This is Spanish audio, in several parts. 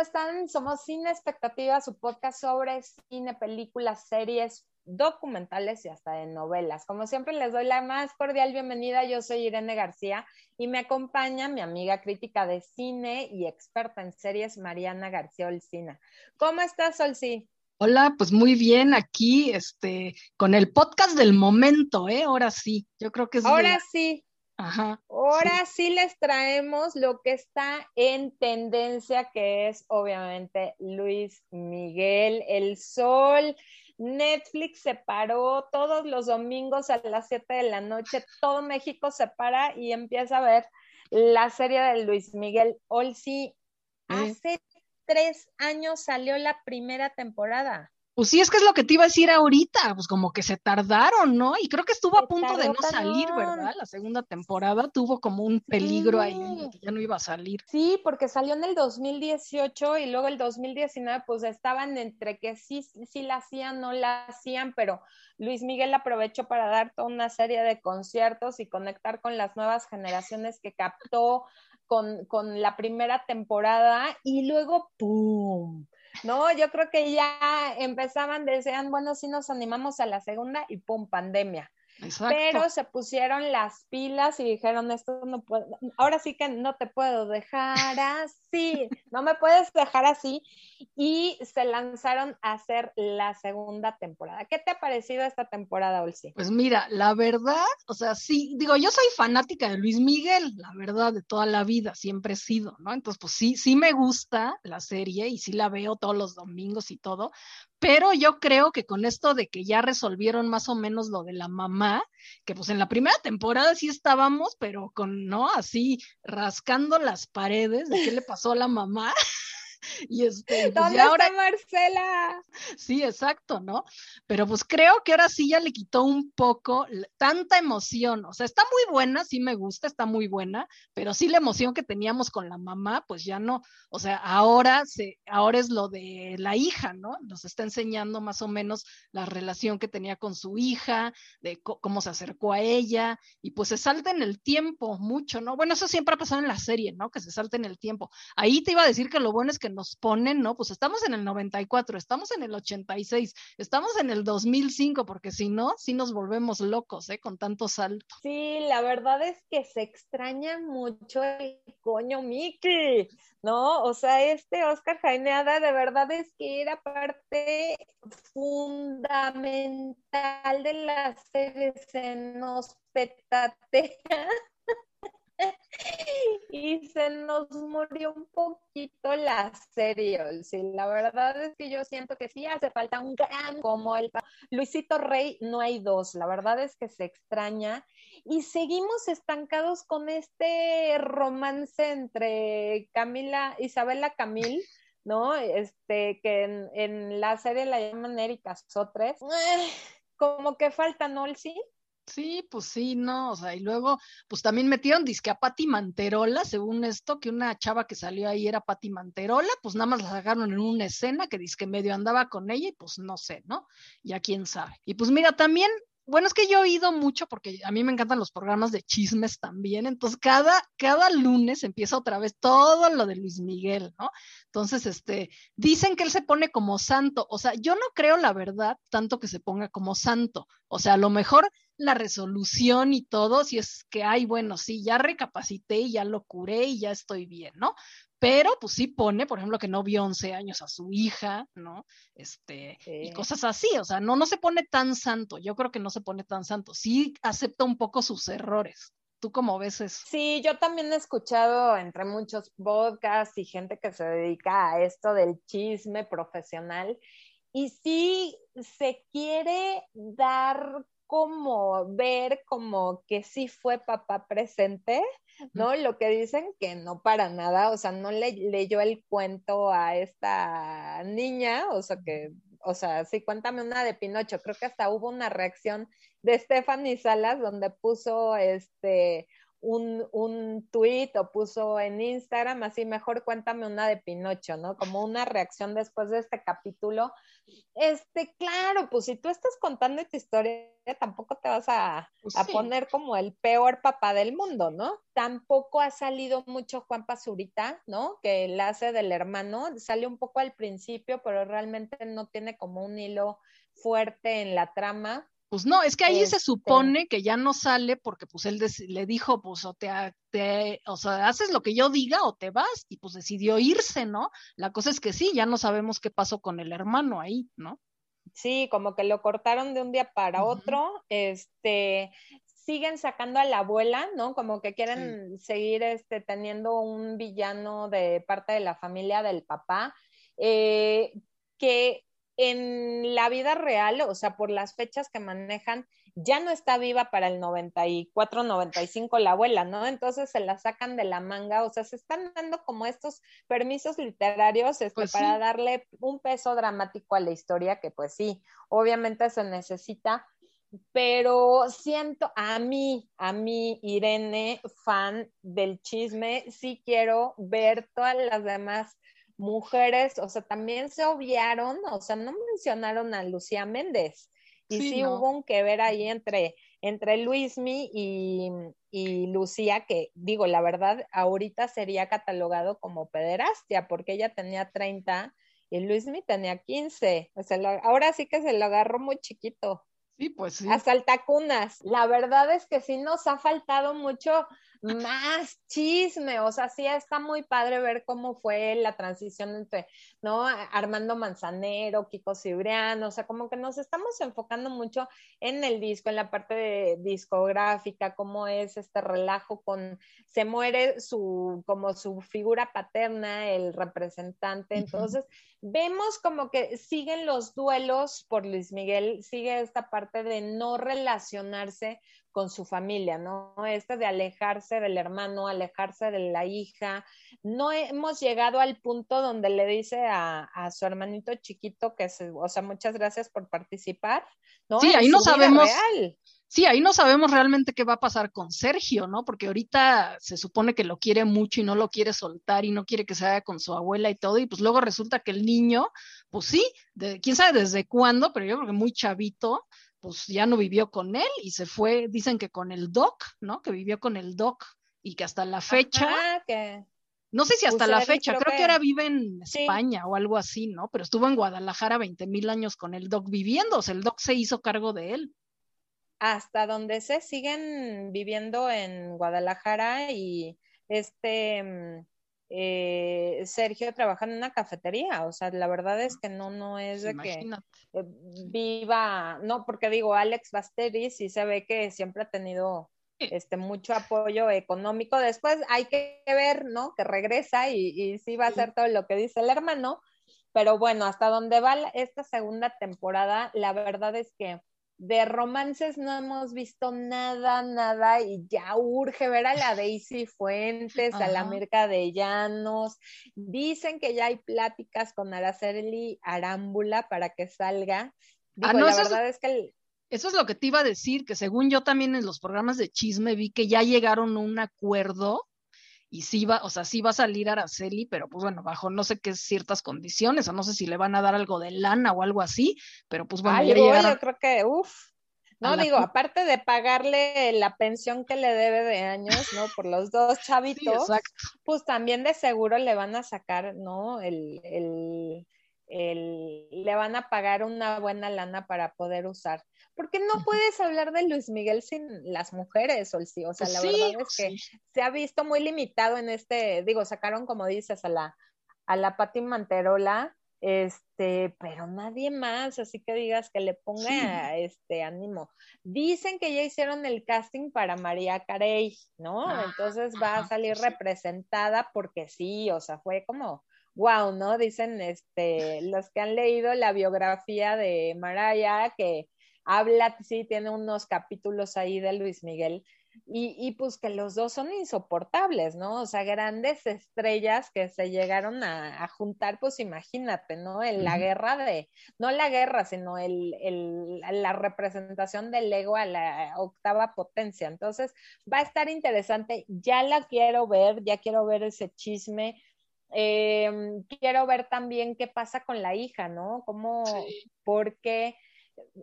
¿cómo están? Somos Cine Expectativa, su podcast sobre cine, películas, series, documentales y hasta de novelas. Como siempre, les doy la más cordial bienvenida. Yo soy Irene García y me acompaña mi amiga crítica de cine y experta en series, Mariana García Olcina. ¿Cómo estás, Olci? Hola, pues muy bien aquí, este, con el podcast del momento, ¿eh? Ahora sí, yo creo que es. Ahora sí, Ahora sí. les traemos lo que está en tendencia, que es obviamente Luis Miguel, El Sol. Netflix se paró todos los domingos a las 7 de la noche, todo México se para y empieza a ver la serie de Luis Miguel Olsi. Hace tres años salió la primera temporada. Pues sí, es que es lo que te iba a decir ahorita, pues como que se tardaron, ¿no? Y creo que estuvo a punto de no salir, ¿verdad? La segunda temporada tuvo como un peligro ahí, que ya no iba a salir. Sí, porque salió en el 2018 y luego el 2019, pues estaban entre que sí, sí la hacían, no la hacían, pero Luis Miguel aprovechó para dar toda una serie de conciertos y conectar con las nuevas generaciones que captó con, con la primera temporada y luego, ¡pum! No, yo creo que ya empezaban, decían, bueno, si nos animamos a la segunda y pum, pandemia. Pero se pusieron las pilas y dijeron, esto no puedo, ahora sí que no te puedo dejar así, no me puedes dejar así. Y se lanzaron a hacer la segunda temporada. ¿Qué te ha parecido esta temporada, Olsi? Pues mira, la verdad, o sea, sí, digo, yo soy fanática de Luis Miguel, la verdad, de toda la vida, siempre he sido, ¿no? Entonces, pues sí, sí me gusta la serie y sí la veo todos los domingos y todo, pero yo creo que con esto de que ya resolvieron más o menos lo de la mamá, que pues en la primera temporada sí estábamos, pero con, ¿no? Así rascando las paredes de qué le pasó a la mamá. y este, pues ¿Dónde ahora... Marcela? Sí, exacto, ¿no? Pero pues creo que ahora sí ya le quitó un poco tanta emoción, o sea, está muy buena, sí me gusta, está muy buena, pero sí la emoción que teníamos con la mamá, pues ya no, o sea, ahora se, ahora es lo de la hija, ¿no? Nos está enseñando más o menos la relación que tenía con su hija, de cómo se acercó a ella, y pues se salta en el tiempo mucho, ¿no? Bueno, eso siempre ha pasado en la serie, ¿no? Que se salta en el tiempo. Ahí te iba a decir que lo bueno es que nos ponen, ¿no? Pues estamos en el 94, estamos en el 86, estamos en el 2005, porque si no, sí nos volvemos locos, ¿eh? Con tanto salto. Sí, la verdad es que se extraña mucho el coño Mickey, ¿no? O sea, este Oscar Jaineada de verdad es que era parte fundamental de la serie, se nos petatea y se nos murió un poquito la serie. Sí, la verdad es que yo siento que sí hace falta un gran como el Luisito Rey, no hay dos. La verdad es que se extraña y seguimos estancados con este romance entre Camila, Isabela Camil. ¿No? Este, que en, la serie la llaman Erika Sotres. Como que falta, ¿no? Sí. Sí, pues sí, no, o sea, y luego, pues también metieron disque a Patti Manterola, según esto, que una chava que salió ahí era Patti Manterola, pues nada más la sacaron en una escena que disque medio andaba con ella y pues no sé, ¿no? Ya quién sabe. Y pues mira, también bueno, es que yo he oído mucho porque a mí me encantan los programas de chismes también, entonces cada, cada lunes empieza otra vez todo lo de Luis Miguel, ¿no? Entonces, este, dicen que él se pone como santo, o sea, yo no creo la verdad tanto que se ponga como santo, o sea, a lo mejor la resolución y todo, si es que, ay, bueno, sí, ya recapacité y ya lo curé y ya estoy bien, ¿no? pero pues sí pone, por ejemplo, que no vio 11 años a su hija, ¿no? Este, y cosas así, o sea, no, no se pone tan santo, yo creo que no se pone tan santo, sí acepta un poco sus errores. ¿Tú cómo ves eso? Sí, yo también he escuchado entre muchos podcasts y gente que se dedica a esto del chisme profesional y sí se quiere dar como ver como que sí fue papá presente, ¿no? Lo que dicen que no para nada, o sea, no le leyó el cuento a esta niña, o sea, que, o sea, sí, cuéntame una de Pinocho, creo que hasta hubo una reacción de Stephanie Salas donde puso, este, un, un tweet o puso en Instagram, así mejor cuéntame una de Pinocho, ¿no? Como una reacción después de este capítulo. Este, claro, pues si tú estás contando tu historia, tampoco te vas a, Pues a sí. poner como el peor papá del mundo, ¿no? Tampoco ha salido mucho Juan Pazurita, ¿no? Que el hace del hermano, sale un poco al principio, pero realmente no tiene como un hilo fuerte en la trama. Pues no, es que ahí se Este. supone que ya no sale porque pues él le dijo, pues o te, te- o sea, haces lo que yo diga o te vas y pues decidió irse, ¿no? La cosa es que sí, ya no sabemos qué pasó con el hermano ahí, ¿no? Sí, como que lo cortaron de un día para otro. Este, siguen sacando a la abuela, ¿no? Como que quieren seguir este, teniendo un villano de parte de la familia del papá, eh, que en la vida real, o sea, por las fechas que manejan, ya no está viva para el 94, 95 la abuela, ¿no? Entonces se la sacan de la manga, o sea, se están dando como estos permisos literarios este, Pues para sí. darle un peso dramático a la historia, que pues sí, obviamente se necesita, pero siento a mí, a mí, Irene, fan del chisme, sí quiero ver todas las demás mujeres, o sea, también se obviaron, o sea, no mencionaron a Lucía Méndez. Y sí, Sí, no. hubo un que ver ahí entre, entre Luismi y, y Lucía, que digo, la verdad, ahorita sería catalogado como pederastia, porque ella tenía 30 y Luismi tenía 15. O sea, lo- ahora sí que se lo agarró muy chiquito. Sí, pues sí. Hasta altacunas. La verdad es que sí nos ha faltado mucho más chisme. O sea, sí está muy padre ver cómo fue la transición entre, ¿no? Armando Manzanero, Kiko Cibrián. O sea, como que nos estamos enfocando mucho en el disco, en la parte de discográfica, cómo es este relajo con, se muere su, como su figura paterna, el representante. Entonces, vemos como que siguen los duelos por Luis Miguel, sigue esta parte de no relacionarse con su familia, ¿no? Este de alejarse del hermano, alejarse de la hija. No hemos llegado al punto donde le dice a, a su hermanito chiquito que, se, o sea, muchas gracias por participar, ¿no? Sí, ahí no sabemos. real. Sí, ahí no sabemos realmente qué va a pasar con Sergio, ¿no? Porque ahorita se supone que lo quiere mucho y no lo quiere soltar y no quiere que se vaya con su abuela y todo, y pues luego resulta que el niño, pues sí, de, quién sabe desde cuándo, pero yo creo que muy chavito, pues ya no vivió con él y se fue, dicen que con el doc, ¿no? Que vivió con el doc y que hasta la fecha, Ajá, que no sé si hasta pues la fecha, creo creo que que- ahora vive en Sí. España o algo así, ¿no? Pero estuvo en Guadalajara 20 mil años con el doc viviendo, o sea, el doc se hizo cargo de él. hasta donde se siguen viviendo en Guadalajara y este mm, eh, Sergio trabaja en una cafetería, o sea, la verdad es que no, no es de que Imagínate. Eh, viva, no, porque digo, Alex Basteri sí se ve que siempre ha tenido este mucho apoyo económico. Después hay que ver, ¿no? Que regresa y, y sí va a hacer todo lo que dice el hermano. Pero bueno, hasta donde va esta segunda temporada, la verdad es que de romances no hemos visto nada, nada, y ya urge ver a la Daisy Fuentes, a la. Mirka de Llanos. Dicen que ya hay pláticas con Araceli Arámbula para que salga. Digo, Ah, no, la eso es- verdad es que el- Eso es lo que te iba a decir, que según yo también en los programas de chisme vi que ya llegaron a un acuerdo y sí va, o sea, sí va a salir Araceli, pero pues bueno, bajo no sé qué ciertas condiciones, o no sé si le van a dar algo de lana o algo así, pero pues bueno, llegaron. yo creo que, uff. No, digo, aparte de pagarle la pensión que le debe de años, ¿no? Por los dos chavitos, pues también de seguro le van a sacar, ¿no? El, el, el, le van a pagar una buena lana para poder usar. Porque no puedes hablar de Luis Miguel sin las mujeres, Olsi. O sea, Pues la sí, verdad es que sí. se ha visto muy limitado en este, digo, sacaron, como dices, a la, a la Pati Manterola, este, pero nadie más, así que digas que le ponga este ánimo. Dicen que ya hicieron el casting para María Carey, ¿no? Ah, Entonces va a salir representada porque sí, o sea, fue como wow, ¿no? Dicen este los que han leído la biografía de Mariah que habla, sí, tiene unos capítulos ahí de Luis Miguel, y, pues que los dos son insoportables, ¿no? O sea, grandes estrellas que se llegaron a, juntar, pues imagínate, ¿no? En la guerra de, no la guerra, sino el, el, la representación del ego a la octava potencia. Entonces, va a estar interesante, ya la quiero ver, ya quiero ver ese chisme. Em, quiero ver también qué pasa con la hija, ¿no? Cómo, porque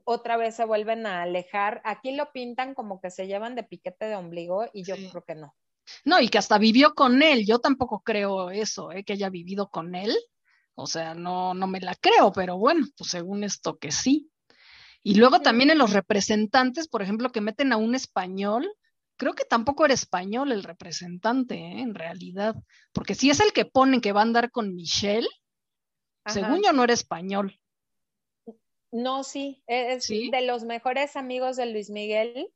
otra vez se vuelven a alejar. Aquí lo pintan como que se llevan de piquete de ombligo y yo creo que no. No, y que hasta vivió con él. Yo tampoco creo eso, ¿eh? que haya vivido con él. O sea, no, no me la creo, pero bueno, pues según esto que sí. Y luego también en los representantes, por ejemplo, que meten a un español, creo que tampoco era español el representante, ¿eh? en realidad, porque si es el que ponen que va a andar con Michelle, según yo no era español. No, sí, e-, es de los mejores amigos de Luis Miguel.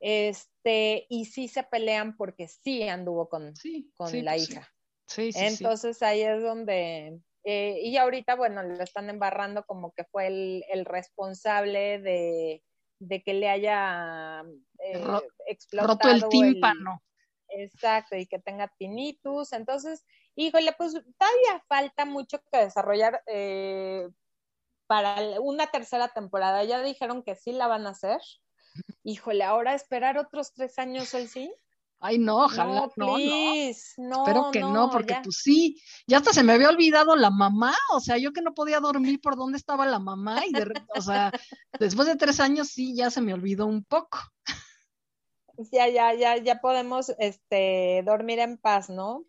Este, y sí se pelean porque sí anduvo con, con la hija. Sí, sí, Entonces ahí es donde, eh, y ahorita, bueno, lo están embarrando como que fue el, responsable de, que le haya eh, explotado roto el tímpano. exacto, y que tenga tinnitus. Entonces, híjole, pues todavía falta mucho que desarrollar. Eh, para una tercera temporada. Ya dijeron que sí la van a hacer. Híjole, ahora esperar otros tres años el sí. Ay, no, ojalá, no, no, Espero que no, porque pues sí, ya hasta se me había olvidado la mamá, o sea, yo que no podía dormir por dónde estaba la mamá y de o sea, después de tres años sí, ya se me olvidó un poco. Ya, ya, ya, ya podemos, este, dormir en paz, ¿no?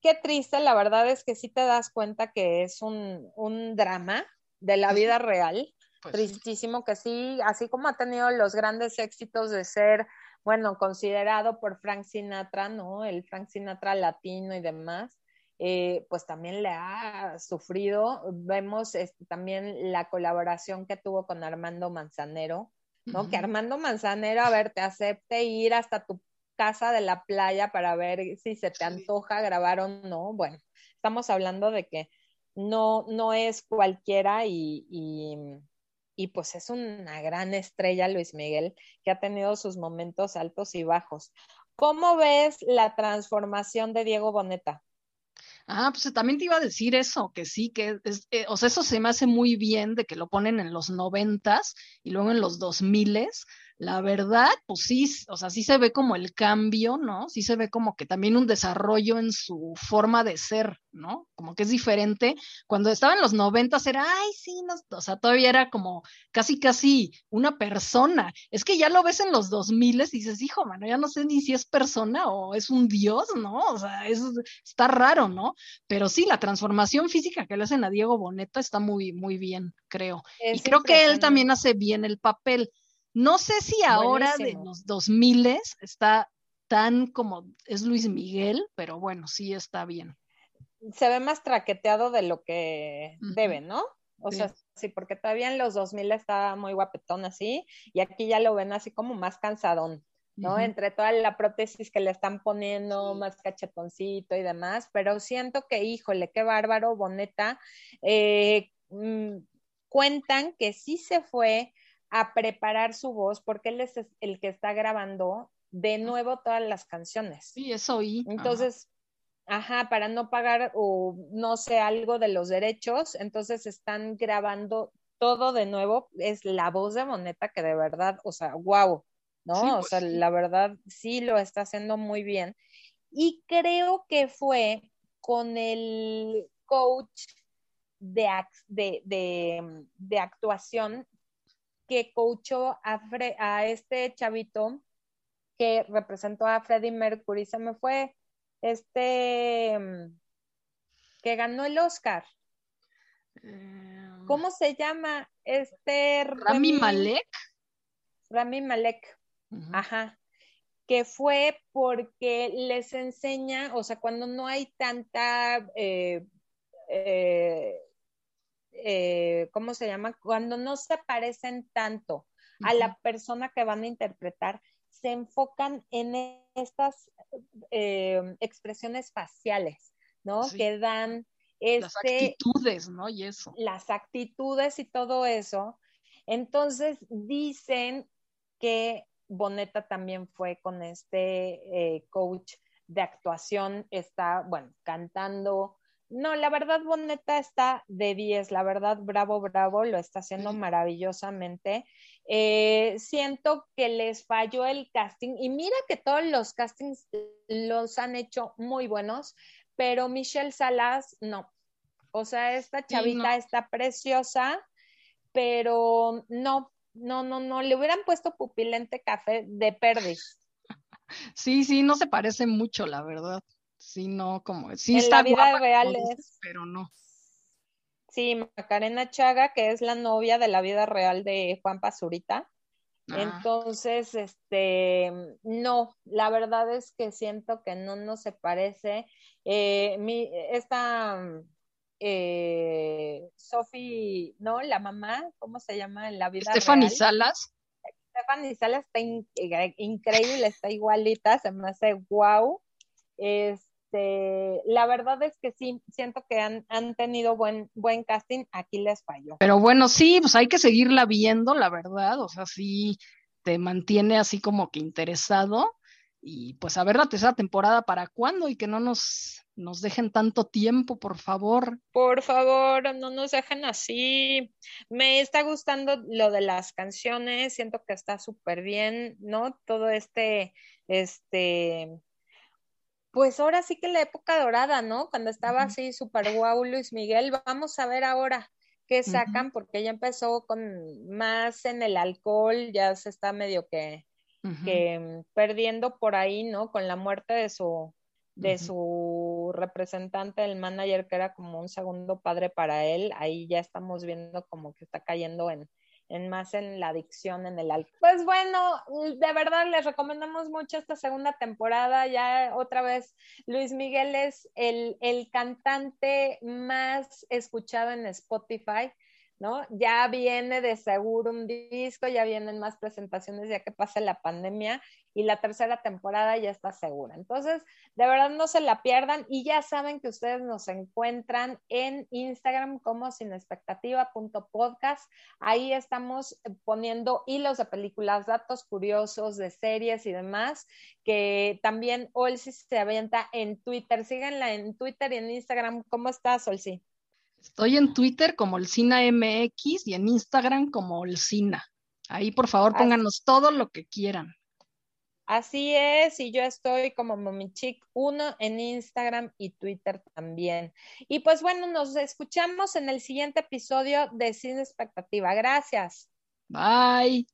Qué triste, la verdad es que sí te das cuenta que es un, un drama, de la vida real. Pues Tristísimo que sí, así como ha tenido los grandes éxitos de ser, bueno, considerado por Frank Sinatra, ¿no? El Frank Sinatra latino y demás. Eh, pues también le ha sufrido. Vemos este, también la colaboración que tuvo con Armando Manzanero, ¿no? Que Armando Manzanero, a ver, te acepte ir hasta tu casa de la playa para ver si se te antoja grabar o no. Bueno, estamos hablando de que no, no es cualquiera y, y, pues es una gran estrella Luis Miguel que ha tenido sus momentos altos y bajos. ¿Cómo ves la transformación de Diego Boneta? Ah, pues también te iba a decir eso, que sí, que eh, o sea, eso se me hace muy bien de que lo ponen en los noventas y luego en los dos miles, la verdad, pues sí, o sea, sí se ve como el cambio, ¿no? Sí se ve como que también un desarrollo en su forma de ser, ¿no? Como que es diferente. Cuando estaba en los noventas era, ay, sí, no, o sea, todavía era como casi, casi una persona. Es que ya lo ves en los dos miles y dices, hijo, mano, ya no sé ni si es persona o es un dios, ¿no? O sea, es, está raro, ¿no? Pero sí, la transformación física que le hacen a Diego Boneta está muy, muy bien, creo. y creo que él también hace bien el papel no sé si ahora de los 2000 está tan como es Luis Miguel, pero bueno, sí está bien. Se ve más traqueteado de lo que debe, ¿no? O sea, sí, porque todavía en los 2000 estaba muy guapetón así, y aquí ya lo ven así como más cansadón, ¿no? Entre toda la prótesis que le están poniendo, más cachetoncito y demás, pero siento que, híjole, qué bárbaro, Boneta. Eh, mm, cuentan que sí se fue a preparar su voz porque él es el que está grabando de nuevo todas las canciones. Sí, eso oí. Entonces, ajá. para no pagar o no sé algo de los derechos, entonces están grabando todo de nuevo. Es la voz de Moneta que de verdad, o sea, wow, ¿no? o pues sea, la verdad sí lo está haciendo muy bien. Y creo que fue con el coach de, de, de actuación que coachó a, este chavito que representó a Freddie Mercury, se me fue este que ganó el Oscar. Eh, ¿Cómo se llama? Este Rami Malek. Rami Malek. Ajá. Que fue porque les enseña, o sea, cuando no hay tanta eh, eh, eh, ¿cómo se llama? Cuando no se parecen tanto a la persona que van a interpretar, se enfocan en estas eh, expresiones faciales, ¿no? Que dan las este actitudes, ¿no? Y eso. Las actitudes y todo eso. Entonces dicen que Boneta también fue con este eh, coach de actuación, está, bueno, cantando. No, la verdad, Boneta está de 10, la verdad, bravo, bravo, lo está haciendo maravillosamente. Eh, siento que les falló el casting y mira que todos los castings los han hecho muy buenos, pero Michelle Salas, no. O sea, esta chavita está preciosa, pero no, no, no, no, le hubieran puesto pupilente café de perdiz. Sí, sí, no se parece mucho, la verdad. Sí, no, como, sí en está la vida real es... pero no. Sí, Macarena Chaga, que es la novia de la vida real de Juan Pazurita. Ah. Entonces, este, no, la verdad es que siento que no, no se parece. Eh, mi, esta eh, Sophie, ¿no? La mamá, ¿cómo se llama en la vida Stephanie Salas. Stephanie Salas está eh, increíble, está igualita, se me hace wow. Este, la verdad es que sí, siento que han, han tenido buen, buen casting, aquí les falló. Pero bueno, sí, pues hay que seguirla viendo, la verdad, o sea, sí te mantiene así como que interesado y pues a ver la tercera temporada para cuándo y que no nos, nos dejen tanto tiempo, por favor. Por favor, no nos dejen así. Me está gustando lo de las canciones, siento que está súper bien, ¿no? Todo este, este, pues ahora sí que la época dorada, ¿no? Cuando estaba así súper guau Luis Miguel, vamos a ver ahora qué sacan, porque ya empezó con más en el alcohol, ya se está medio que que mm, perdiendo por ahí, ¿no? Con la muerte de su, de su representante, el manager, que era como un segundo padre para él, ahí ya estamos viendo como que está cayendo en, en más en la adicción, en el alcohol. Pues bueno, de verdad les recomendamos mucho esta segunda temporada. Ya otra vez, Luis Miguel es el, el cantante más escuchado en Spotify. ¿No? Ya viene de seguro un disco, ya vienen más presentaciones ya que pase la pandemia y la tercera temporada ya está segura. Entonces, de verdad no se la pierdan y ya saben que ustedes nos encuentran en Instagram como sinexpectativa.podcast. Ahí estamos poniendo hilos de películas, datos curiosos de series y demás, que también Olsi se avienta en Twitter. Síganla en Twitter y en Instagram. ¿Cómo estás, Olsi? Estoy en Twitter como el MX y en Instagram como el Ahí por favor pónganos todo lo que quieran. Así es, y yo estoy como Momichic1 en Instagram y Twitter también. Y pues bueno, nos escuchamos en el siguiente episodio de Sin Expectativa. Gracias. Bye.